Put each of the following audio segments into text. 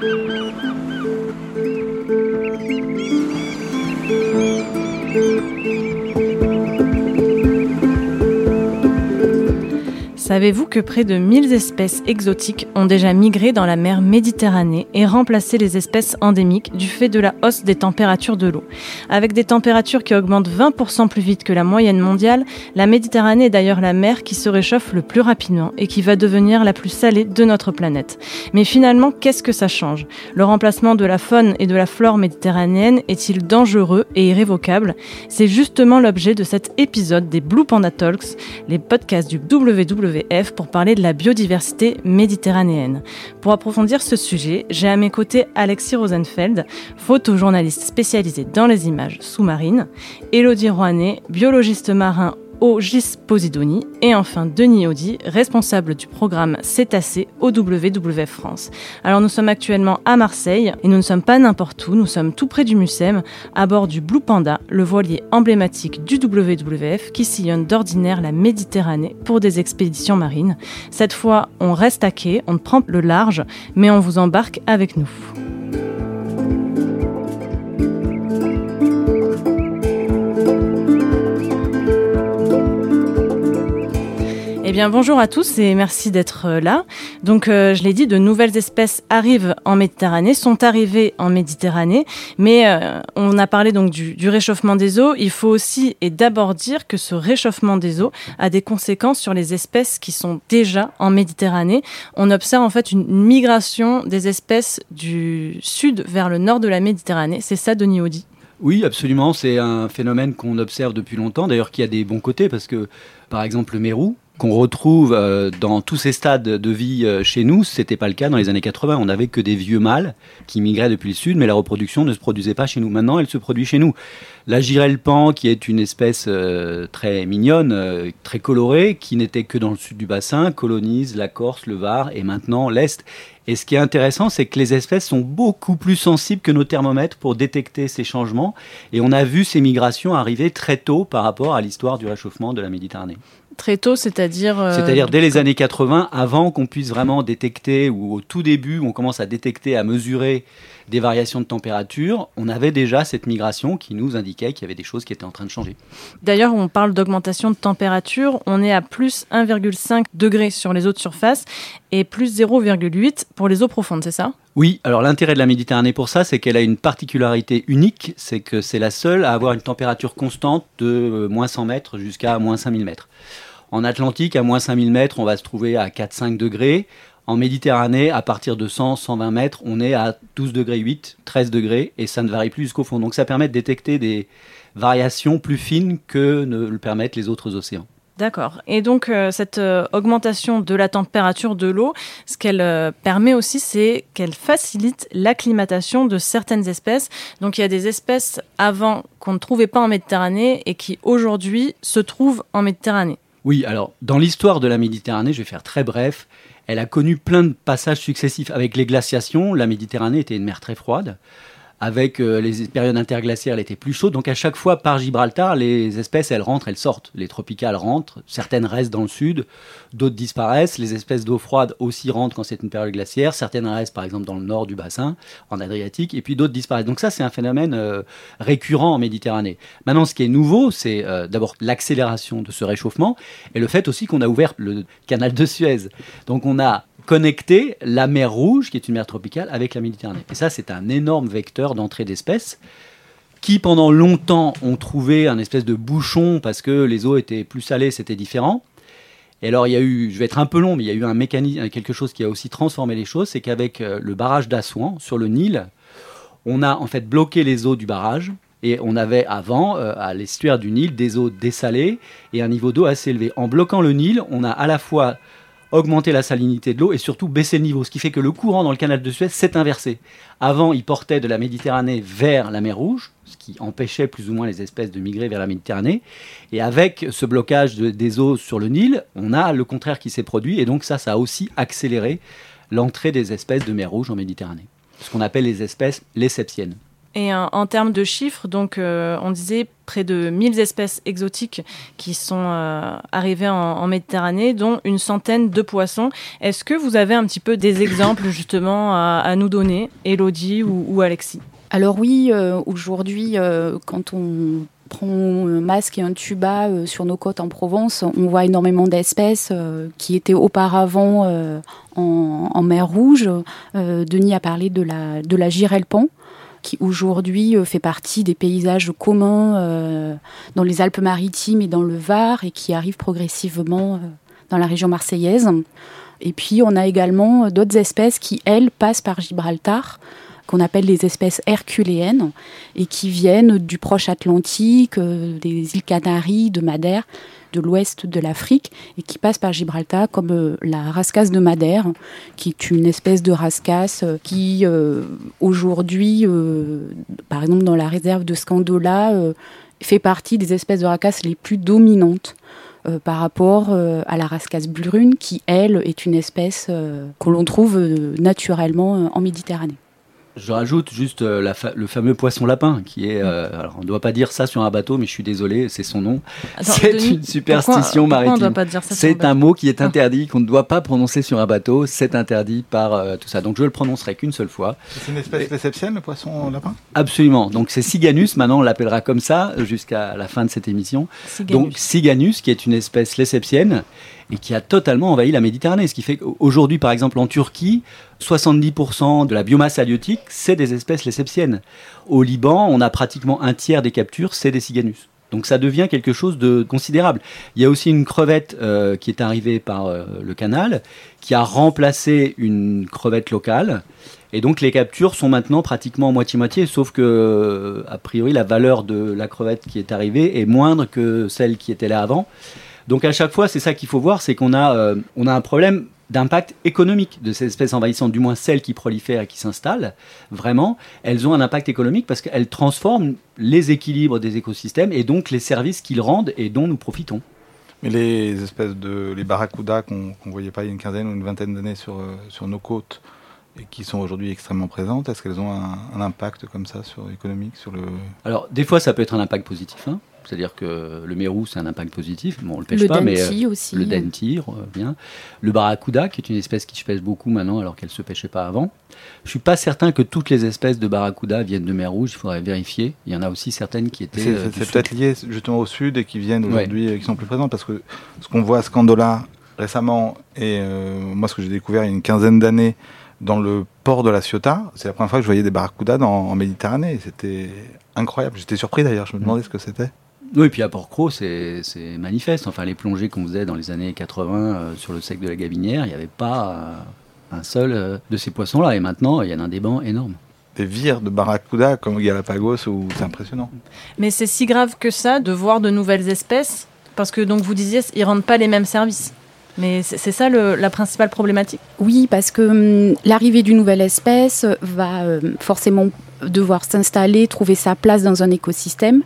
Thank you. Savez-vous que près de 1000 espèces exotiques ont déjà migré dans la mer Méditerranée et remplacé les espèces endémiques du fait de la hausse des températures de l'eau? Avec des températures qui augmentent 20% plus vite que la moyenne mondiale, la Méditerranée est d'ailleurs la mer qui se réchauffe le plus rapidement et qui va devenir la plus salée de notre planète. Mais finalement, qu'est-ce que ça change? Le remplacement de la faune et de la flore méditerranéenne est-il dangereux et irrévocable? C'est justement l'objet de cet épisode des Blue Panda Talks, les podcasts du WW pour parler de la biodiversité méditerranéenne. Pour approfondir ce sujet, j'ai à mes côtés Alexis Rosenfeld, photojournaliste spécialisé dans les images sous-marines, Elodie Rouanet, biologiste marin au GIS Posidoni et enfin Denis Audi, responsable du programme Cétacé au WWF France. Alors nous sommes actuellement à Marseille et nous ne sommes pas n'importe où, nous sommes tout près du Mucem, à bord du Blue Panda, le voilier emblématique du WWF qui sillonne d'ordinaire la Méditerranée pour des expéditions marines. Cette fois, on reste à quai, on prend le large, mais on vous embarque avec nous. Eh bien, bonjour à tous et merci d'être euh, là. Donc, euh, je l'ai dit, de nouvelles espèces arrivent en Méditerranée, sont arrivées en Méditerranée, mais euh, on a parlé donc du, du, réchauffement des eaux. Il faut aussi et d'abord dire que ce réchauffement des eaux a des conséquences sur les espèces qui sont déjà en Méditerranée. On observe en fait une migration des espèces du sud vers le nord de la Méditerranée. C'est ça, Denis Audi oui, absolument. C'est un phénomène qu'on observe depuis longtemps, d'ailleurs qui a des bons côtés, parce que, par exemple, le Mérou, qu'on retrouve euh, dans tous ces stades de vie euh, chez nous, c'était pas le cas dans les années 80. On n'avait que des vieux mâles qui migraient depuis le sud, mais la reproduction ne se produisait pas chez nous. Maintenant, elle se produit chez nous. La girelle-pan, qui est une espèce euh, très mignonne, très colorée, qui n'était que dans le sud du bassin, colonise la Corse, le Var et maintenant l'Est. Et ce qui est intéressant, c'est que les espèces sont beaucoup plus sensibles que nos thermomètres pour détecter ces changements. Et on a vu ces migrations arriver très tôt par rapport à l'histoire du réchauffement de la Méditerranée. Très tôt, c'est-à-dire euh, C'est-à-dire dès les années 80, avant qu'on puisse vraiment détecter, ou au tout début, on commence à détecter, à mesurer des variations de température, on avait déjà cette migration qui nous indiquait qu'il y avait des choses qui étaient en train de changer. D'ailleurs, on parle d'augmentation de température, on est à plus 1,5 degrés sur les eaux de surface et plus 0,8 pour les eaux profondes, c'est ça? Oui, alors l'intérêt de la Méditerranée pour ça, c'est qu'elle a une particularité unique, c'est que c'est la seule à avoir une température constante de euh, moins 100 mètres jusqu'à moins 5000 mètres. En Atlantique, à moins 5000 mètres, on va se trouver à 4-5 degrés. En Méditerranée, à partir de 100-120 mètres, on est à 12 degrés 8, 13 degrés, et ça ne varie plus jusqu'au fond. Donc ça permet de détecter des variations plus fines que ne le permettent les autres océans. D'accord. Et donc euh, cette euh, augmentation de la température de l'eau, ce qu'elle euh, permet aussi, c'est qu'elle facilite l'acclimatation de certaines espèces. Donc il y a des espèces avant qu'on ne trouvait pas en Méditerranée et qui aujourd'hui se trouvent en Méditerranée. Oui, alors dans l'histoire de la Méditerranée, je vais faire très bref, elle a connu plein de passages successifs. Avec les glaciations, la Méditerranée était une mer très froide avec euh, les périodes interglaciaires, elle était plus chaude. Donc à chaque fois, par Gibraltar, les espèces, elles rentrent, elles sortent. Les tropicales rentrent, certaines restent dans le sud, d'autres disparaissent. Les espèces d'eau froide aussi rentrent quand c'est une période glaciaire. Certaines restent, par exemple, dans le nord du bassin, en Adriatique, et puis d'autres disparaissent. Donc ça, c'est un phénomène euh, récurrent en Méditerranée. Maintenant, ce qui est nouveau, c'est euh, d'abord l'accélération de ce réchauffement, et le fait aussi qu'on a ouvert le canal de Suez. Donc on a connecter la mer Rouge, qui est une mer tropicale, avec la Méditerranée. Et ça, c'est un énorme vecteur d'entrée d'espèces qui, pendant longtemps, ont trouvé un espèce de bouchon parce que les eaux étaient plus salées, c'était différent. Et alors, il y a eu, je vais être un peu long, mais il y a eu un mécanisme, quelque chose qui a aussi transformé les choses, c'est qu'avec euh, le barrage d'Assouan, sur le Nil, on a en fait bloqué les eaux du barrage. Et on avait avant, euh, à l'estuaire du Nil, des eaux dessalées et un niveau d'eau assez élevé. En bloquant le Nil, on a à la fois augmenter la salinité de l'eau et surtout baisser le niveau. Ce qui fait que le courant dans le canal de Suez s'est inversé. Avant, il portait de la Méditerranée vers la mer Rouge, ce qui empêchait plus ou moins les espèces de migrer vers la Méditerranée. Et avec ce blocage des eaux sur le Nil, on a le contraire qui s'est produit. Et donc ça, ça a aussi accéléré l'entrée des espèces de mer Rouge en Méditerranée. Ce qu'on appelle les espèces léseptiennes. Et en termes de chiffres, donc on disait près de 1000 espèces exotiques qui sont arrivées en, Méditerranée, dont une centaine de poissons. Est-ce que vous avez un petit peu des exemples justement à, nous donner, Elodie ou Alexis? Alors oui, euh, aujourd'hui, euh, quand on prend un masque et un tuba euh, sur nos côtes en Provence, on voit énormément d'espèces qui étaient auparavant en, mer Rouge. Denis a parlé de la, de la girelle-pan qui aujourd'hui fait partie des paysages communs dans les Alpes-Maritimes et dans le Var et qui arrive progressivement dans la région marseillaise. Et puis on a également d'autres espèces qui, elles, passent par Gibraltar qu'on appelle les espèces herculéennes et qui viennent du proche Atlantique, euh, des îles Canaries, de Madère, de l'ouest de l'Afrique et qui passent par Gibraltar comme euh, la rascasse de Madère, qui est une espèce de rascasse euh, qui aujourd'hui, par exemple dans la réserve de Scandola, fait partie des espèces de rascasse les plus dominantes. par rapport à la rascasse brune, qui, elle, est une espèce que l'on trouve naturellement en Méditerranée. Je rajoute juste euh, le fameux poisson lapin, qui est. Euh, alors, on ne doit pas dire ça sur un bateau, mais je suis désolé, c'est son nom. C'est une superstition maritime. C'est un mot qui est interdit, qu'on ne doit pas prononcer sur un bateau. C'est interdit par euh, tout ça. Donc, je le prononcerai qu'une seule fois. C'est une espèce réceptienne, le poisson lapin? Absolument. Donc, c'est Siganus. Maintenant, on l'appellera comme ça jusqu'à la fin de cette émission. Donc, Siganus, qui est une espèce léseptienne et qui a totalement envahi la Méditerranée. Ce qui fait qu'aujourd'hui, par exemple, en Turquie, 70% de la biomasse halieutique, c'est des espèces léseptiennes. Au Liban, on a pratiquement un tiers des captures, c'est des ciganus. Donc ça devient quelque chose de considérable. Il y a aussi une crevette euh, qui est arrivée par euh, le canal, qui a remplacé une crevette locale. Et donc les captures sont maintenant pratiquement moitié-moitié, sauf que, euh, a priori, la valeur de la crevette qui est arrivée est moindre que celle qui était là avant. Donc à chaque fois, c'est ça qu'il faut voir, c'est qu'on a, euh, on a un problème d'impact économique de ces espèces envahissantes, du moins celles qui prolifèrent et qui s'installent, vraiment, elles ont un impact économique parce qu'elles transforment les équilibres des écosystèmes et donc les services qu'ils rendent et dont nous profitons. Mais les espèces de les barracudas qu'on ne voyait pas il y a une quinzaine ou une vingtaine d'années sur, euh, sur nos côtes et qui sont aujourd'hui extrêmement présentes, est-ce qu'elles ont un, impact comme ça sur économique sur le... Alors des fois ça peut être un impact positif, hein. C'est-à-dire que le mérou, c'est un impact positif. Bon, on le pêche pas, mais euh, aussi. le denti, bien. Le barracuda, qui est une espèce qui se pêche beaucoup maintenant, alors qu'elle se pêchait pas avant. Je suis pas certain que toutes les espèces de barracuda viennent de mer Rouge. Il faudrait vérifier. Il y en a aussi certaines qui étaient. C'est, euh, peut-être lié justement au sud et qui viennent aujourd'hui, et qui sont plus présentes, parce que ce qu'on voit à Scandola récemment et euh, moi, ce que j'ai découvert il y a une quinzaine d'années dans le port de la Ciotat, c'est la première fois que je voyais des barracudas en Méditerranée. C'était incroyable. J'étais surpris d'ailleurs. Je me demandais ce que c'était. Oui, et puis à Port-Cros, c'est manifeste. Enfin, les plongées qu'on faisait dans les années 80 euh, sur le sec de la Gabinière, il n'y avait pas euh, un seul euh, de ces poissons-là. Et maintenant, il y en a un déban énorme. Des vires de barracuda comme Galapagos, c'est impressionnant. Mais c'est si grave que ça de voir de nouvelles espèces Parce que, donc, vous disiez, ils ne rendent pas les mêmes services. Mais c'est ça la principale problématique? Oui, parce que hum, l'arrivée d'une nouvelle espèce va forcément devoir s'installer, trouver sa place dans un écosystème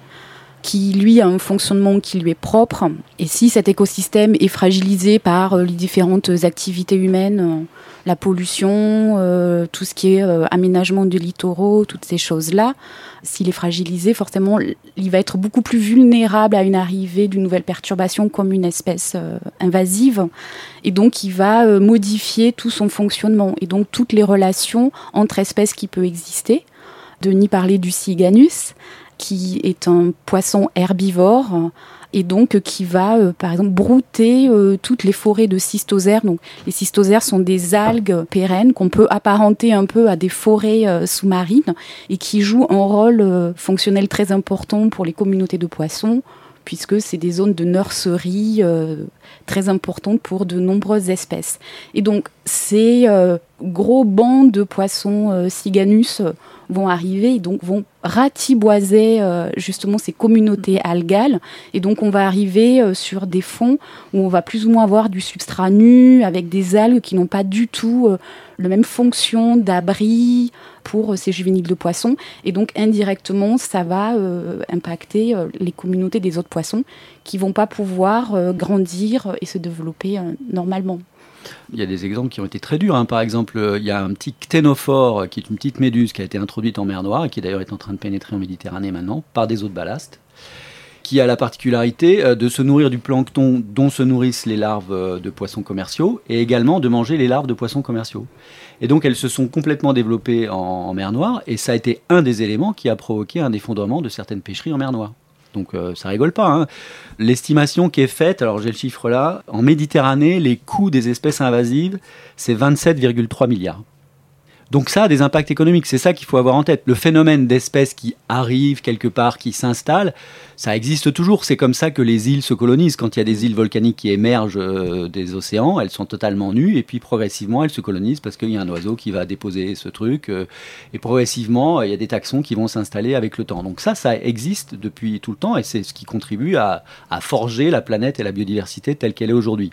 qui lui a un fonctionnement qui lui est propre. Et si cet écosystème est fragilisé par euh, les différentes activités humaines, euh, la pollution, euh, tout ce qui est aménagement de littoraux, toutes ces choses-là, s'il est fragilisé, forcément, il va être beaucoup plus vulnérable à une arrivée d'une nouvelle perturbation comme une espèce invasive. Et donc, il va modifier tout son fonctionnement et donc toutes les relations entre espèces qui peuvent exister. Denis parlait du Siganus qui est un poisson herbivore et donc qui va, euh, par exemple, brouter euh, toutes les forêts de cystosères. Donc, les cystosères sont des algues pérennes qu'on peut apparenter un peu à des forêts euh, sous-marines et qui jouent un rôle fonctionnel très important pour les communautés de poissons puisque c'est des zones de nurserie très importantes pour de nombreuses espèces. Et donc, ces gros bancs de poissons Siganus vont arriver et donc vont ratiboiser euh, justement ces communautés algales. Et donc on va arriver euh, sur des fonds où on va plus ou moins avoir du substrat nu avec des algues qui n'ont pas du tout euh, la même fonction d'abri pour ces juvéniles de poissons. Et donc indirectement, ça va impacter les communautés des autres poissons qui vont pas pouvoir grandir et se développer normalement. Il y a des exemples qui ont été très durs. Hein. Par exemple, il y a un petit cténophore qui est une petite méduse qui a été introduite en mer Noire et qui d'ailleurs est en train de pénétrer en Méditerranée maintenant par des eaux de ballast qui a la particularité euh, de se nourrir du plancton dont se nourrissent les larves euh, de poissons commerciaux et également de manger les larves de poissons commerciaux. Et donc elles se sont complètement développées en, mer Noire et ça a été un des éléments qui a provoqué un effondrement de certaines pêcheries en mer Noire. Donc euh, ça rigole pas. Hein. L'estimation qui est faite, alors j'ai le chiffre là, en Méditerranée, les coûts des espèces invasives, c'est 27,3 milliards. Donc ça a des impacts économiques, c'est ça qu'il faut avoir en tête. Le phénomène d'espèces qui arrivent quelque part, qui s'installent, ça existe toujours. C'est comme ça que les îles se colonisent. Quand il y a des îles volcaniques qui émergent euh, des océans, elles sont totalement nues et puis progressivement elles se colonisent parce qu'il y a un oiseau qui va déposer ce truc euh, et progressivement il y a des taxons qui vont s'installer avec le temps. Donc ça, ça existe depuis tout le temps et c'est ce qui contribue à, à forger la planète et la biodiversité telle qu'elle est aujourd'hui.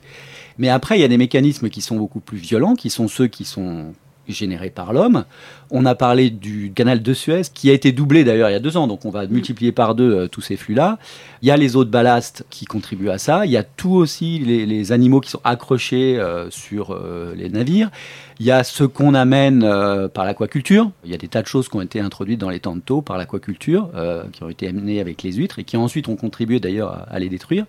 Mais après, il y a des mécanismes qui sont beaucoup plus violents, qui sont ceux qui sont généré par l'homme. On a parlé du canal de Suez, qui a été doublé d'ailleurs il y a deux ans, donc on va multiplier par deux euh, tous ces flux-là. Il y a les eaux de ballast qui contribuent à ça. Il y a tout aussi les, animaux qui sont accrochés euh, sur euh, les navires. Il y a ce qu'on amène par l'aquaculture. Il y a des tas de choses qui ont été introduites dans les temps de taux par l'aquaculture, qui ont été amenées avec les huîtres et qui ensuite ont contribué d'ailleurs à les détruire.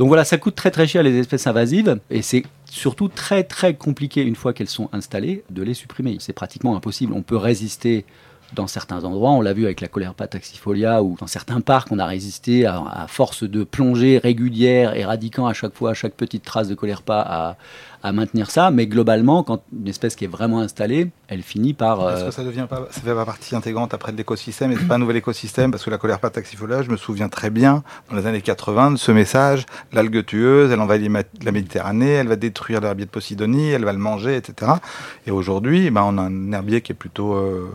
Donc voilà, ça coûte très très cher les espèces invasives et c'est surtout très très compliqué une fois qu'elles sont installées de les supprimer. C'est pratiquement impossible. On peut résister dans certains endroits, on l'a vu avec la Colerpa taxifolia, ou dans certains parcs, on a résisté à, force de plongées régulières, éradiquant à chaque fois, à chaque petite trace de Colerpa, à, à maintenir ça. Mais globalement, quand une espèce qui est vraiment installée, elle finit par. Est-ce que euh, ça devient pas, ça fait pas partie intégrante après de l'écosystème et c'est pas un nouvel écosystème parce que la Colerpa taxifolia, je me souviens très bien dans les années 80 de ce message l'algue tueuse, elle envahit la Méditerranée, elle va détruire l'herbier de Posidonie, elle va le manger, etc. Et aujourd'hui, ben, on a un herbier qui est plutôt euh,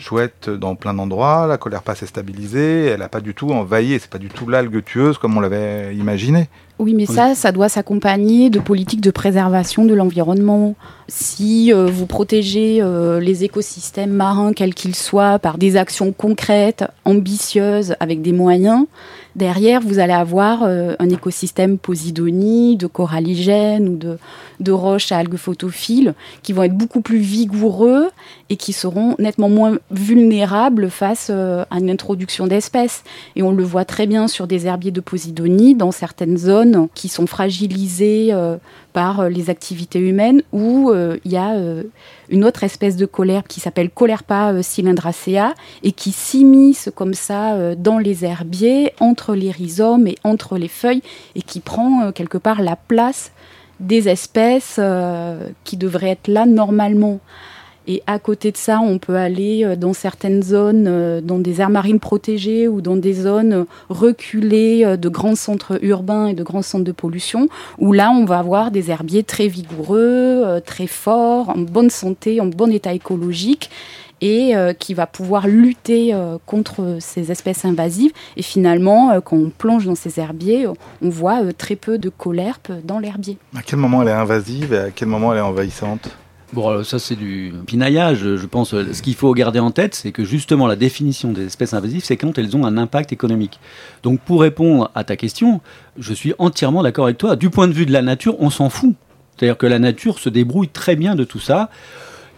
chouette dans plein d'endroits. La colère pas s'est stabilisée, elle n'a pas du tout envahi, c'est pas du tout l'algue tueuse comme on l'avait imaginé. Oui, mais ça, ça doit s'accompagner de politiques de préservation de l'environnement. Si euh, vous protégez euh, les écosystèmes marins, quels qu'ils soient, par des actions concrètes, ambitieuses, avec des moyens, derrière, vous allez avoir euh, un écosystème posidonie, de coralligènes ou de, de roches à algues photophiles qui vont être beaucoup plus vigoureux et qui seront nettement moins vulnérables face à une introduction d'espèces. Et on le voit très bien sur des herbiers de posidonie dans certaines zones qui sont fragilisées euh, par euh, les activités humaines, où euh, il y a une autre espèce de colère qui s'appelle Colerpa cylindracea et qui s'immisce comme ça dans les herbiers, entre les rhizomes et entre les feuilles, et qui prend quelque part la place des espèces qui devraient être là normalement. Et à côté de ça, on peut aller euh, dans certaines zones, euh, dans des aires marines protégées ou dans des zones reculées euh, de grands centres urbains et de grands centres de pollution, où là, on va avoir des herbiers très vigoureux, très forts, en bonne santé, en bon état écologique et qui va pouvoir lutter contre ces espèces invasives. Et finalement, quand on plonge dans ces herbiers, on voit très peu de colerpes dans l'herbier. À quel moment elle est invasive et à quel moment elle est envahissante? Bon, ça c'est du pinaillage, je pense. Ce qu'il faut garder en tête, c'est que justement la définition des espèces invasives, c'est quand elles ont un impact économique. Donc pour répondre à ta question, je suis entièrement d'accord avec toi. Du point de vue de la nature, on s'en fout. C'est-à-dire que la nature se débrouille très bien de tout ça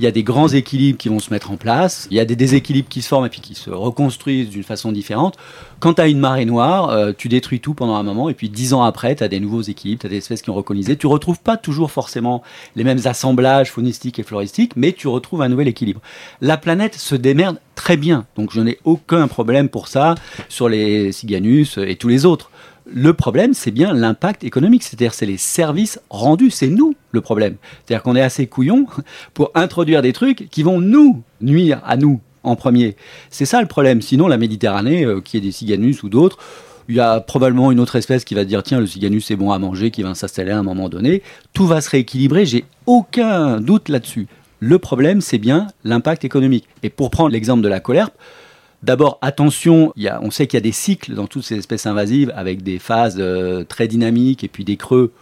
il y a des grands équilibres qui vont se mettre en place, il y a des déséquilibres qui se forment et puis qui se reconstruisent d'une façon différente. Quand tu as une marée noire, euh, tu détruis tout pendant un moment et puis dix ans après, tu as des nouveaux équilibres, tu as des espèces qui ont recolonisé. Tu retrouves pas toujours forcément les mêmes assemblages faunistiques et floristiques, mais tu retrouves un nouvel équilibre. La planète se démerde très bien, donc je n'ai aucun problème pour ça sur les Cyganus et tous les autres. Le problème, c'est bien l'impact économique, c'est-à-dire c'est les services rendus, c'est nous le problème. C'est-à-dire qu'on est assez couillon pour introduire des trucs qui vont nous nuire à nous en premier. C'est ça le problème. Sinon, la Méditerranée, euh, qui est des ciganus ou d'autres, il y a probablement une autre espèce qui va dire tiens le ciganus c'est bon à manger, qui va s'installer à un moment donné. Tout va se rééquilibrer, j'ai aucun doute là-dessus. Le problème, c'est bien l'impact économique. Et pour prendre l'exemple de la colerpe, D'abord, attention, on sait qu'il y a des cycles dans toutes ces espèces invasives avec des phases euh, très dynamiques et puis des creux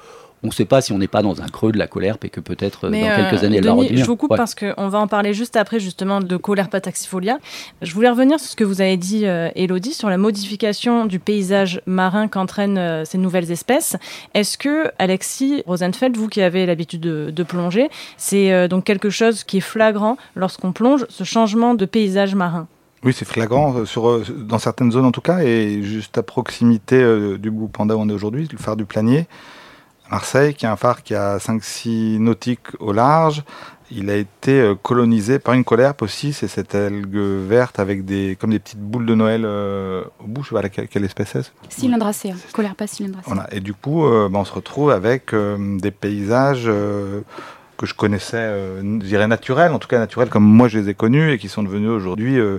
on ne sait pas si on n'est pas dans un creux de la colère et que peut-être dans quelques années elle va revenir. Je vous coupe parce qu'on va en parler juste après justement de colère pataxifolia. Je voulais revenir sur ce que vous avez dit, Elodie, sur la modification du paysage marin qu'entraînent ces nouvelles espèces. Est-ce que, Alexis Rosenfeld, vous qui avez l'habitude de, de, plonger, c'est donc quelque chose qui est flagrant lorsqu'on plonge, ce changement de paysage marin? Oui, c'est flagrant euh, sur, euh, dans certaines zones en tout cas, et juste à proximité euh, du Blue Panda où on est aujourd'hui, le phare du Planier, à Marseille, qui est un phare qui a 5-6 nautiques au large. Il a été colonisé par une colère aussi, c'est cette algue verte avec des comme des petites boules de Noël au bout. Je sais pas laquelle, quelle espèce c'est. Cylindracea, colère pas cylindracea. Voilà. Et du coup, ben, on se retrouve avec des paysages que je connaissais, euh, je dirais naturels, en tout cas naturels comme moi je les ai connus et qui sont devenus aujourd'hui euh,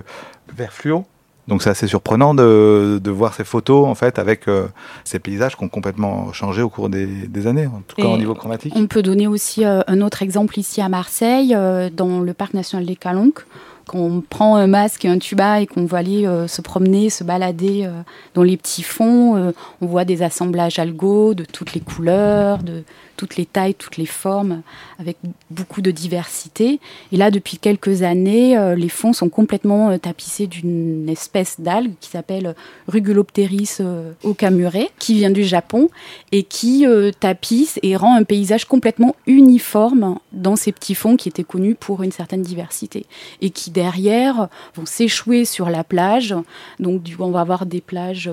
vert fluo. Donc c'est assez surprenant de, de, voir ces photos en fait avec euh, ces paysages qui ont complètement changé au cours des, des années, en tout cas au niveau chromatique. On peut donner aussi euh, un autre exemple ici à Marseille, dans le parc national des Calanques. Quand on prend un masque et un tuba et qu'on va aller se promener, se balader dans les petits fonds, on voit des assemblages algos de toutes les couleurs, de, toutes les tailles, toutes les formes, avec beaucoup de diversité. Et là, depuis quelques années, euh, les fonds sont complètement euh, tapissés d'une espèce d'algue qui s'appelle Rugulopteris euh, okamure, qui vient du Japon et qui tapisse et rend un paysage complètement uniforme dans ces petits fonds qui étaient connus pour une certaine diversité et qui derrière vont s'échouer sur la plage. Donc, on va avoir des plages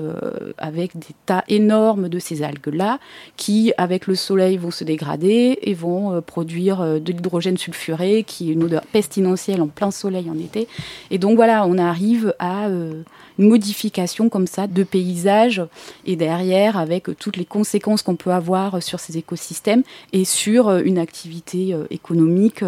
avec des tas énormes de ces algues-là qui, avec le soleil, vont se dégrader et vont euh, produire euh, de l'hydrogène sulfuré qui est une odeur pestilentielle en plein soleil en été. Et donc voilà, on arrive à euh, modification comme ça de paysage et derrière avec toutes les conséquences qu'on peut avoir sur ces écosystèmes et sur une activité économique,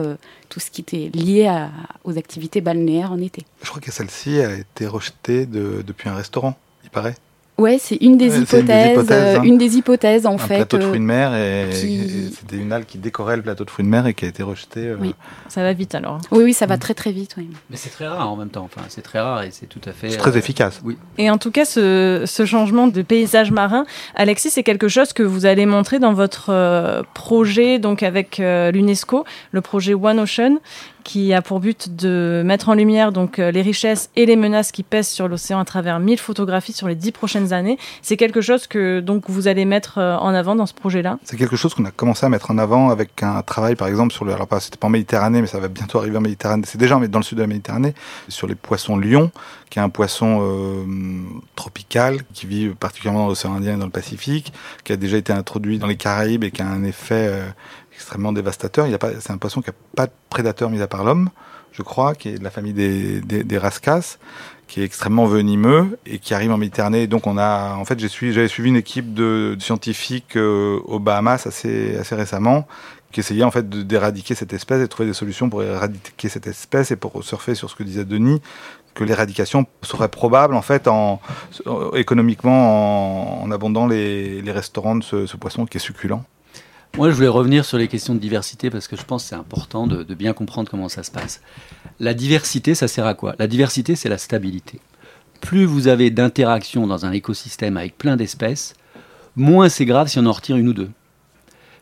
tout ce qui était lié aux activités balnéaires en été. Je crois que celle-ci a été rejetée depuis un restaurant, il paraît. Ouais, c'est une des hypothèses, euh, une des hypothèses, en un fait. plateau de fruits de mer et, c'était une halle qui décorait le plateau de fruits de mer et qui a été rejetée. Euh, oui, ça va vite alors. Oui, oui, ça va mm. très très vite. Oui. Mais c'est très rare en même temps. Enfin, c'est très rare et c'est tout à fait. C'est très euh, efficace. Oui. Et en tout cas, ce, ce, changement de paysage marin, Alexis, c'est quelque chose que vous allez montrer dans votre projet, donc avec l'UNESCO, le projet One Ocean, qui a pour but de mettre en lumière donc euh, les richesses et les menaces qui pèsent sur l'océan à travers 1000 photographies sur les 10 prochaines années. C'est quelque chose que donc vous allez mettre euh, en avant dans ce projet-là? C'est quelque chose qu'on a commencé à mettre en avant avec un travail par exemple sur le alors pas c'était pas en Méditerranée mais ça va bientôt arriver en Méditerranée. C'est déjà dans le sud de la Méditerranée sur les poissons lions qui est un poisson euh, tropical qui vit particulièrement dans l'océan Indien et dans le Pacifique, qui a déjà été introduit dans les Caraïbes et qui a un effet extrêmement dévastateur. Il c'est un poisson qui n'a pas de prédateur mis à part l'homme, je crois, qui est de la famille des, des, rascas, qui est extrêmement venimeux et qui arrive en Méditerranée. Donc on a, en fait, j'ai suivi, j'avais suivi une équipe de, scientifiques euh, aux Bahamas assez, récemment qui essayait en fait d'éradiquer cette espèce et de trouver des solutions pour éradiquer cette espèce et pour surfer sur ce que disait Denis que l'éradication serait probable en fait en économiquement en, abondant les, restaurants de ce poisson qui est succulent. Moi, je voulais revenir sur les questions de diversité parce que je pense que c'est important de, bien comprendre comment ça se passe. La diversité, ça sert à quoi? La diversité, c'est la stabilité. Plus vous avez d'interactions dans un écosystème avec plein d'espèces, moins c'est grave si on en retire une ou deux.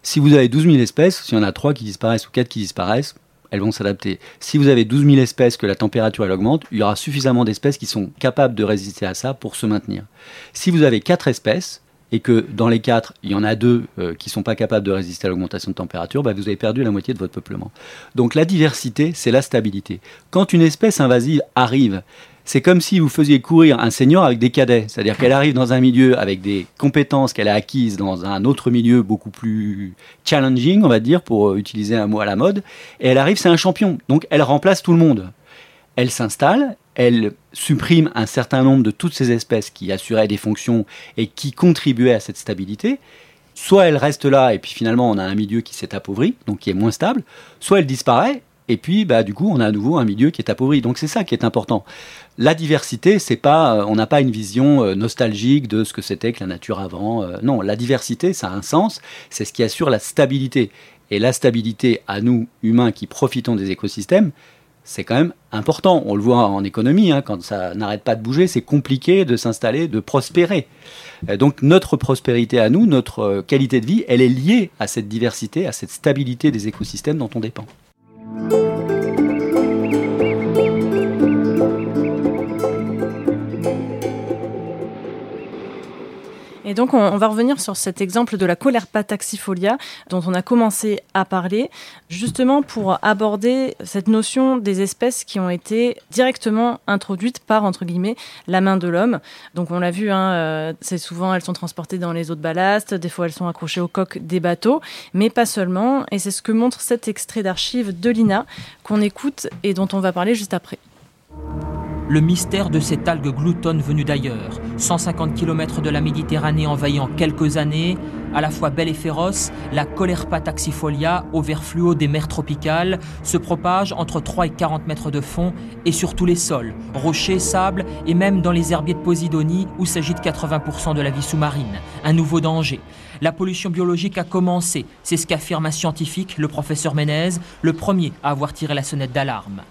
Si vous avez 12 000 espèces, s'il y en a 3 qui disparaissent ou 4 qui disparaissent, elles vont s'adapter. Si vous avez 12 000 espèces que la température elle augmente, il y aura suffisamment d'espèces qui sont capables de résister à ça pour se maintenir. Si vous avez 4 espèces, et que dans les quatre, il y en a deux euh, qui ne sont pas capables de résister à l'augmentation de température, bah, vous avez perdu la moitié de votre peuplement. Donc la diversité, c'est la stabilité. Quand une espèce invasive arrive, c'est comme si vous faisiez courir un senior avec des cadets. C'est-à-dire qu'elle arrive dans un milieu avec des compétences qu'elle a acquises dans un autre milieu beaucoup plus challenging, on va dire, pour utiliser un mot à la mode, et elle arrive, c'est un champion. Donc elle remplace tout le monde. Elle s'installe, elle supprime un certain nombre de toutes ces espèces qui assuraient des fonctions et qui contribuaient à cette stabilité. Soit elle reste là et puis finalement on a un milieu qui s'est appauvri, donc qui est moins stable, soit elle disparaît et puis bah, du coup on a à nouveau un milieu qui est appauvri. Donc c'est ça qui est important. La diversité, c'est pas, euh, on n'a pas une vision euh, nostalgique de ce que c'était que la nature avant. Euh, non, la diversité, ça a un sens, c'est ce qui assure la stabilité. Et la stabilité à nous, humains qui profitons des écosystèmes, c'est quand même important. On le voit en économie, hein, quand ça n'arrête pas de bouger, c'est compliqué de s'installer, de prospérer. Donc notre prospérité à nous, notre euh, qualité de vie, elle est liée à cette diversité, à cette stabilité des écosystèmes dont on dépend. Et donc, on, va revenir sur cet exemple de la Colerpa taxifolia dont on a commencé à parler, justement pour aborder cette notion des espèces qui ont été directement introduites par, entre guillemets, la main de l'homme. Donc, on l'a vu, hein, euh, c'est souvent, elles sont transportées dans les eaux de ballast, des fois, elles sont accrochées aux coques des bateaux, mais pas seulement. Et c'est ce que montre cet extrait d'archives de l'INA qu'on écoute et dont on va parler juste après le mystère de cette algue gloutonne venue d'ailleurs, 150 km de la Méditerranée envahie en quelques années, à la fois belle et féroce, la Colerpa taxifolia, au vert fluo des mers tropicales, se propage entre 3 et 40 mètres de fond et sur tous les sols, rochers, sable et même dans les herbiers de Posidonie où s'agit de 80% de la vie sous-marine. Un nouveau danger. La pollution biologique a commencé, c'est ce qu'affirme un scientifique, le professeur Ménez, le premier à avoir tiré la sonnette d'alarme.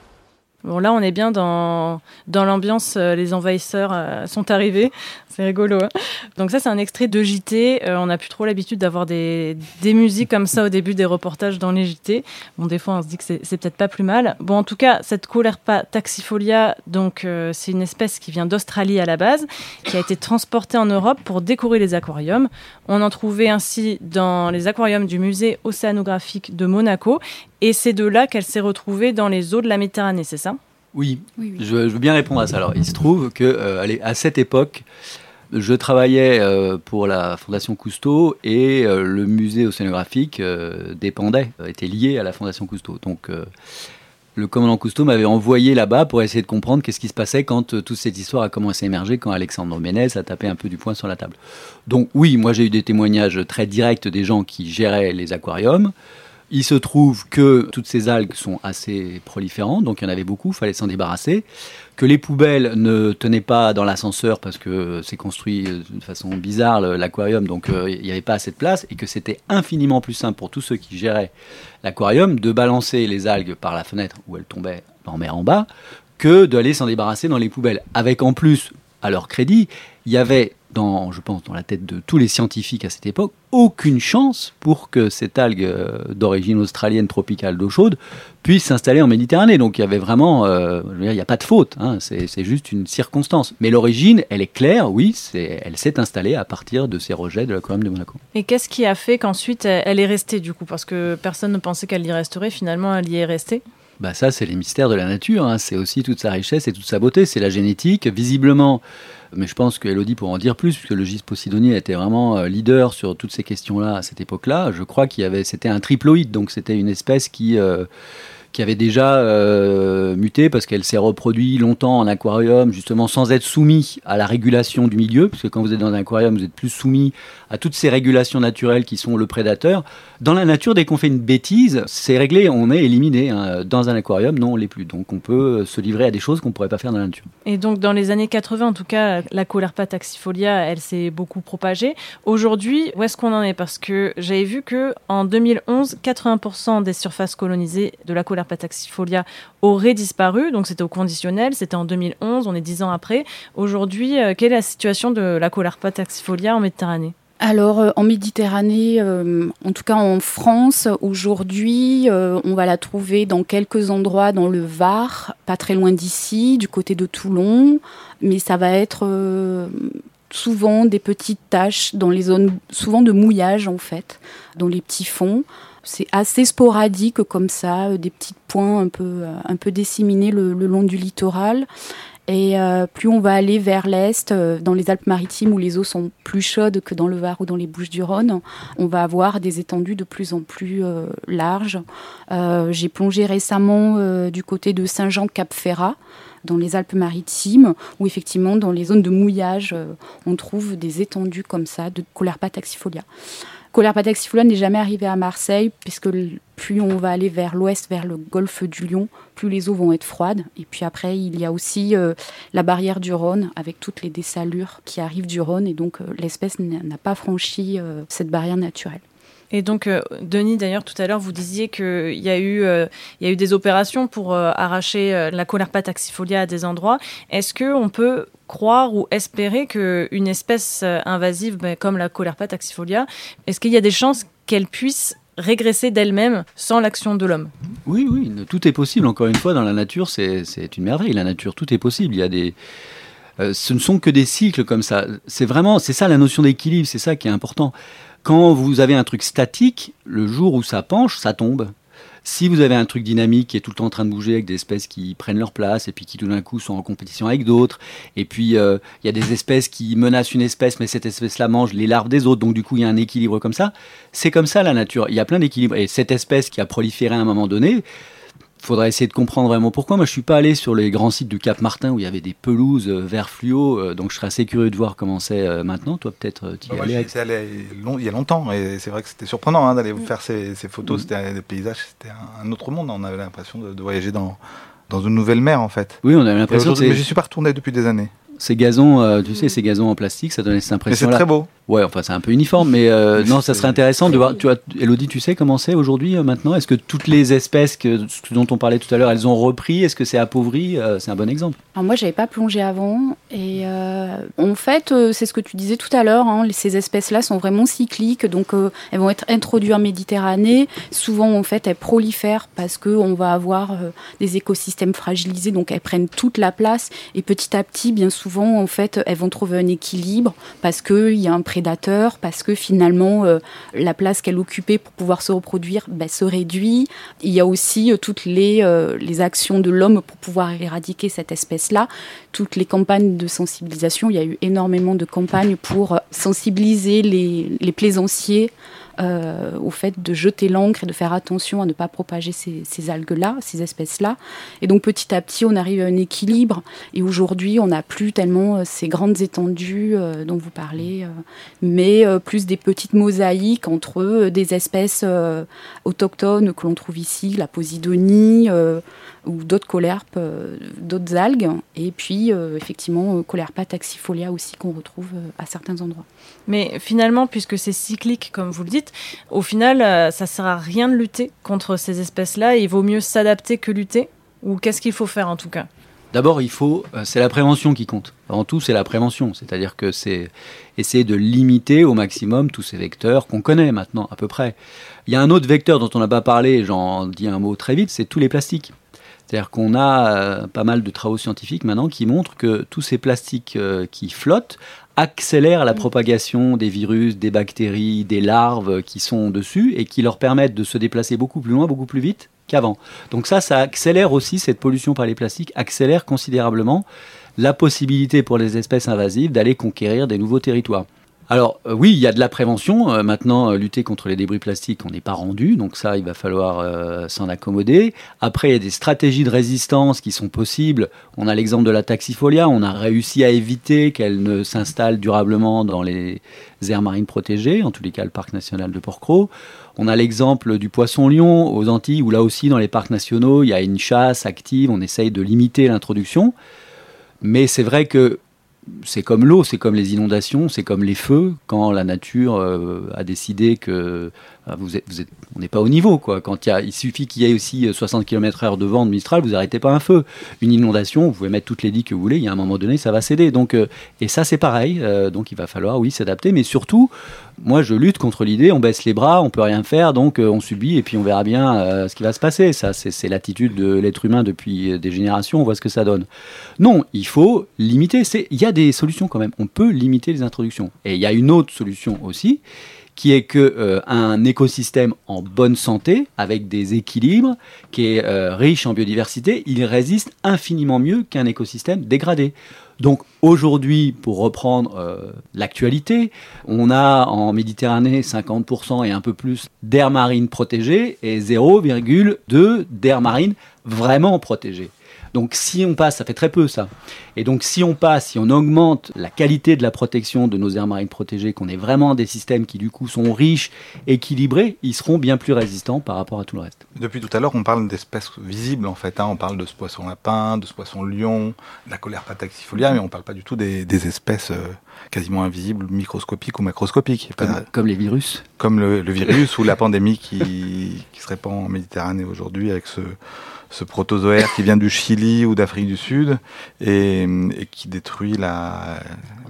Bon, là, on est bien dans, dans l'ambiance, euh, les envahisseurs euh, sont arrivés. C'est rigolo. Hein Donc ça, c'est un extrait de JT. Euh, on n'a plus trop l'habitude d'avoir des, des musiques comme ça au début des reportages dans les JT. Bon, des fois, on se dit que c'est, peut-être pas plus mal. Bon, en tout cas, cette Colerpa taxifolia, donc c'est une espèce qui vient d'Australie à la base, qui a été transportée en Europe pour décorer les aquariums. On en trouvait ainsi dans les aquariums du musée océanographique de Monaco et c'est de là qu'elle s'est retrouvée dans les eaux de la Méditerranée, c'est ça? Oui, Je, veux bien répondre à ça. Alors, il se trouve que euh, à cette époque, je travaillais euh, pour la Fondation Cousteau et euh, le musée océanographique dépendait, était lié à la Fondation Cousteau. Donc, le commandant Cousteau m'avait envoyé là-bas pour essayer de comprendre qu'est-ce qui se passait quand toute cette histoire a commencé à émerger, quand Alexandre Ménez a tapé un peu du poing sur la table. Donc, oui, moi j'ai eu des témoignages très directs des gens qui géraient les aquariums. Il se trouve que toutes ces algues sont assez proliférantes, donc il y en avait beaucoup, il fallait s'en débarrasser. Que les poubelles ne tenaient pas dans l'ascenseur parce que c'est construit de façon bizarre l'aquarium, donc euh, il n'y avait pas assez de place, et que c'était infiniment plus simple pour tous ceux qui géraient l'aquarium de balancer les algues par la fenêtre où elles tombaient en mer en bas, que d'aller s'en débarrasser dans les poubelles. Avec en plus, à leur crédit, il y avait dans, je pense, dans la tête de tous les scientifiques à cette époque, aucune chance pour que cette algue euh, d'origine australienne tropicale d'eau chaude puisse s'installer en Méditerranée. Donc il y avait vraiment, euh, il n'y a pas de faute, hein, c'est juste une circonstance. Mais l'origine, elle est claire, oui, elle s'est installée à partir de ces rejets de la colonne de Monaco. Et qu'est-ce qui a fait qu'ensuite elle est restée du coup? Parce que personne ne pensait qu'elle y resterait, finalement elle y est restée bah ça, c'est les mystères de la nature. Hein. C'est aussi toute sa richesse et toute sa beauté. C'est la génétique. Visiblement, mais je pense que Elodie pourra en dire plus, puisque le GIS Posidoni était vraiment euh, leader sur toutes ces questions-là à cette époque-là. Je crois qu'il y avait, c'était un triploïde, donc c'était une espèce qui euh, qui avait déjà euh, muté parce qu'elle s'est reproduite longtemps en aquarium, justement sans être soumis à la régulation du milieu, puisque quand vous êtes dans un aquarium, vous êtes plus soumis à toutes ces régulations naturelles qui sont le prédateur. Dans la nature, dès qu'on fait une bêtise, c'est réglé, on est éliminé. Hein. Dans un aquarium, non, on l'est plus. Donc on peut se livrer à des choses qu'on ne pourrait pas faire dans la nature. Et donc dans les années 80, en tout cas, la Colerpa taxifolia, elle s'est beaucoup propagée. Aujourd'hui, où est-ce qu'on en est? Parce que j'avais vu que en 2011, 80% des surfaces colonisées de la Colerpa Taxifolia aurait disparu. Donc c'était au conditionnel, c'était en 2011, on est dix ans après. Aujourd'hui, euh, quelle est la situation de la Colarpa taxifolia en Méditerranée? Alors euh, en Méditerranée, euh, en tout cas en France, aujourd'hui, on va la trouver dans quelques endroits dans le Var, pas très loin d'ici, du côté de Toulon, mais ça va être souvent des petites taches dans les zones, souvent de mouillage en fait, dans les petits fonds. C'est assez sporadique comme ça, euh, des petits points un peu, euh, un disséminés le, long du littoral. Et euh, plus on va aller vers l'est, dans les Alpes-Maritimes où les eaux sont plus chaudes que dans le Var ou dans les Bouches-du-Rhône, on va avoir des étendues de plus en plus larges. J'ai plongé récemment du côté de Saint-Jean-Cap-Ferrat dans les Alpes-Maritimes, où effectivement, dans les zones de mouillage, on trouve des étendues comme ça de Colerpa taxifolia. Colerpa taxifolia n'est jamais arrivé à Marseille, puisque plus on va aller vers l'ouest, vers le golfe du Lion, plus les eaux vont être froides. Et puis après, il y a aussi euh, la barrière du Rhône, avec toutes les dessalures qui arrivent du Rhône, et donc euh, l'espèce n'a pas franchi euh, cette barrière naturelle. Et donc, euh, Denis, d'ailleurs, tout à l'heure, vous disiez qu'il y, a eu, euh, y a eu des opérations pour euh, arracher la Colerpa taxifolia à des endroits. Est-ce qu'on peut croire ou espérer qu'une espèce invasive ben, comme la Colerpa taxifolia, est-ce qu'il y a des chances qu'elle puisse régresser d'elle-même sans l'action de l'homme? Oui, oui, tout est possible. Encore une fois, dans la nature, c'est une merveille. La nature, tout est possible. Il y a des ce ne sont que des cycles comme ça. C'est vraiment, c'est ça la notion d'équilibre, c'est ça qui est important. Quand vous avez un truc statique, le jour où ça penche, ça tombe. Si vous avez un truc dynamique qui est tout le temps en train de bouger avec des espèces qui prennent leur place et puis qui tout d'un coup sont en compétition avec d'autres, et puis euh, il y a des espèces qui menacent une espèce, mais cette espèce-là mange les larves des autres, donc du coup il y a un équilibre comme ça. C'est comme ça la nature. Il y a plein d'équilibres. Et cette espèce qui a proliféré à un moment donné, faudrait essayer de comprendre vraiment pourquoi. Moi, je suis pas allé sur les grands sites du Cap Martin où il y avait des pelouses euh, vert fluo, euh, donc je serais assez curieux de voir comment c'est euh, maintenant. Toi, peut-être, tu y allé, il y a longtemps, et c'est vrai que c'était surprenant hein, d'aller vous mm. faire ces, photos. Mm. C'était des paysages, c'était un autre monde. On avait l'impression de, voyager dans, dans une nouvelle mer, en fait. Oui, on avait l'impression. Mais je suis pas retourné depuis des années. Ces gazons, tu sais, ces gazons en plastique, ça donnait cette impression. Mais c'est très beau. Ouais, enfin c'est un peu uniforme, mais euh, non, ça serait intéressant de voir. Tu vois, Elodie, tu sais comment c'est aujourd'hui euh, maintenant? Est-ce que toutes les espèces que, dont on parlait tout à l'heure, elles ont repris? Est-ce que c'est appauvri? Euh, C'est un bon exemple. Alors moi, j'avais pas plongé avant, et en fait, c'est ce que tu disais tout à l'heure. Hein, ces espèces-là sont vraiment cycliques, donc elles vont être introduites en Méditerranée. Souvent, en fait, elles prolifèrent parce que on va avoir des écosystèmes fragilisés, donc elles prennent toute la place, et petit à petit, bien souvent, en fait, elles vont trouver un équilibre parce qu'il y a un parce que finalement euh, la place qu'elle occupait pour pouvoir se reproduire ben, se réduit. Il y a aussi euh, toutes les, euh, les actions de l'homme pour pouvoir éradiquer cette espèce-là, toutes les campagnes de sensibilisation. Il y a eu énormément de campagnes pour sensibiliser les plaisanciers euh, au fait de jeter l'encre et de faire attention à ne pas propager ces, algues-là, ces espèces-là. Et donc petit à petit, on arrive à un équilibre. Et aujourd'hui, on n'a plus tellement euh, ces grandes étendues euh, dont vous parlez, mais plus des petites mosaïques entre des espèces autochtones que l'on trouve ici, la posidonie ou d'autres colerpes, d'autres algues, et puis effectivement Colerpa taxifolia aussi qu'on retrouve à certains endroits. Mais finalement, puisque c'est cyclique, comme vous le dites, au final, euh, ça sert à rien de lutter contre ces espèces-là. Il vaut mieux s'adapter que lutter. Ou qu'est-ce qu'il faut faire en tout cas? D'abord, il faut, euh, c'est la prévention qui compte. Avant tout, c'est la prévention, c'est-à-dire que c'est essayer de limiter au maximum tous ces vecteurs qu'on connaît maintenant à peu près. Il y a un autre vecteur dont on n'a pas parlé, j'en dis un mot très vite, c'est tous les plastiques. C'est-à-dire qu'on a euh, pas mal de travaux scientifiques maintenant qui montrent que tous ces plastiques qui flottent accélèrent la mm. propagation des virus, des bactéries, des larves qui sont dessus et qui leur permettent de se déplacer beaucoup plus loin, beaucoup plus vite qu'avant. Donc ça, ça accélère aussi cette pollution par les plastiques, accélère considérablement la possibilité pour les espèces invasives d'aller conquérir des nouveaux territoires. Alors euh, oui, il y a de la prévention. Euh, maintenant, euh, lutter contre les débris plastiques, on n'est pas rendu, donc ça, il va falloir s'en accommoder. Après, il y a des stratégies de résistance qui sont possibles. On a l'exemple de la taxifolia. On a réussi à éviter qu'elle ne s'installe durablement dans les aires marines protégées, en tous les cas le parc national de Port-Cros. On a l'exemple du poisson-lion aux Antilles, où là aussi, dans les parcs nationaux, il y a une chasse active. On essaye de limiter l'introduction. Mais c'est vrai que c'est comme l'eau, c'est comme les inondations, c'est comme les feux. Quand la nature euh, a décidé que êtes, vous on n'est pas au niveau. Quoi. Quand y il suffit qu'il y ait aussi 60 km/h de vent de Mistral, vous n'arrêtez pas un feu. Une inondation, vous pouvez mettre toutes les digues que vous voulez, il y a un moment donné, ça va céder. Donc, euh, et ça, c'est pareil. Euh, donc, il va falloir, oui, s'adapter. Mais surtout, moi, je lutte contre l'idée, on baisse les bras, on peut rien faire, donc on subit et puis on verra bien ce qui va se passer. Ça, c'est l'attitude de l'être humain depuis des générations. On voit ce que ça donne. Non, il faut limiter. Il y a des solutions quand même. On peut limiter les introductions. Et il y a une autre solution aussi qui est que euh, un écosystème en bonne santé, avec des équilibres, qui est euh, riche en biodiversité, il résiste infiniment mieux qu'un écosystème dégradé. Donc aujourd'hui, pour reprendre euh, l'actualité, on a en Méditerranée 50% et un peu plus d'air marine protégée et 0,2 d'air marine vraiment protégée. Donc si on passe, ça fait très peu ça. Et donc si on passe, si on augmente la qualité de la protection de nos aires marines protégées, qu'on ait vraiment des systèmes qui du coup sont riches, équilibrés, ils seront bien plus résistants par rapport à tout le reste. Depuis tout à l'heure, on parle d'espèces visibles en fait. Hein. On parle de ce poisson lapin, de ce poisson lion, de la colère pataxifolia, mais on ne parle pas du tout des, espèces euh, quasiment invisibles, microscopiques ou macroscopiques. Comme, les virus Comme le, virus ou la pandémie qui, qui, se répand en Méditerranée aujourd'hui avec ce, ce protozoaire qui vient du Chili ou d'Afrique du Sud et, qui détruit la,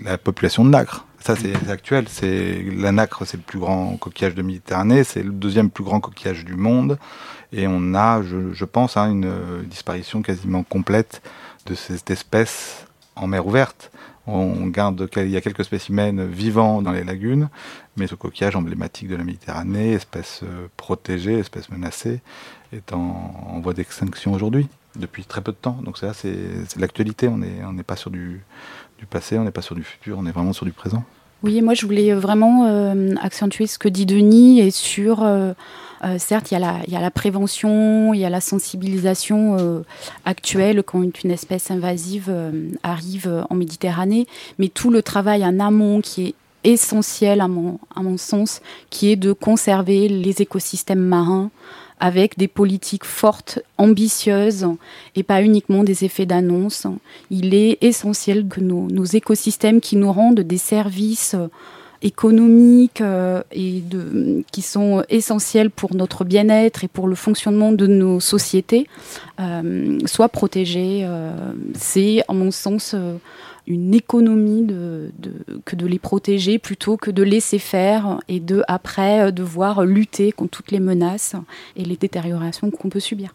la, population de nacre. Ça, c'est actuel. La nacre, c'est le plus grand coquillage de Méditerranée, c'est le deuxième plus grand coquillage du monde, et on a, je, je pense, hein, une disparition quasiment complète de cette espèce en mer ouverte. On garde, il y a quelques spécimens vivants dans les lagunes, mais ce coquillage emblématique de la Méditerranée, espèce euh, protégée, espèce menacée, est en, voie d'extinction aujourd'hui, depuis très peu de temps. Donc ça, c'est l'actualité. On n'est pas sur du, passé, on n'est pas sur du futur, on est vraiment sur du présent. Oui, moi je voulais vraiment euh, accentuer ce que dit Denis et sur, euh, euh, certes, il y, a la, prévention, il y a la sensibilisation actuelle quand une espèce invasive arrive en Méditerranée, mais tout le travail en amont qui est essentiel à mon sens, qui est de conserver les écosystèmes marins, avec des politiques fortes, ambitieuses et pas uniquement des effets d'annonce. Il est essentiel que nos, écosystèmes qui nous rendent des services économiques euh, et qui sont essentiels pour notre bien-être et pour le fonctionnement de nos sociétés euh, soient protégés. Euh, c'est, en mon sens, une économie que de les protéger plutôt que de laisser faire et de après devoir lutter contre toutes les menaces et les détériorations qu'on peut subir.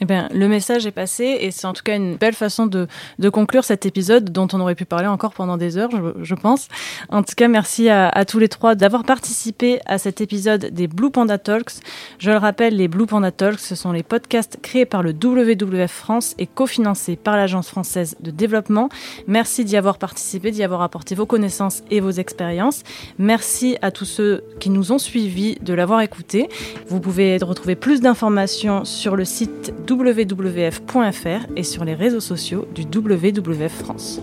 Eh bien, le message est passé et c'est en tout cas une belle façon de, conclure cet épisode dont on aurait pu parler encore pendant des heures, je, je pense. En tout cas, merci à, à tous les trois d'avoir participé à cet épisode des Blue Panda Talks. Je le rappelle, les Blue Panda Talks, ce sont les podcasts créés par le WWF France et cofinancés par l'Agence française de développement. Merci d'y avoir participé, d'y avoir apporté vos connaissances et vos expériences. Merci à tous ceux qui nous ont suivis de l'avoir écouté. Vous pouvez retrouver plus d'informations sur le site www.wwf.fr et sur les réseaux sociaux du WWF France.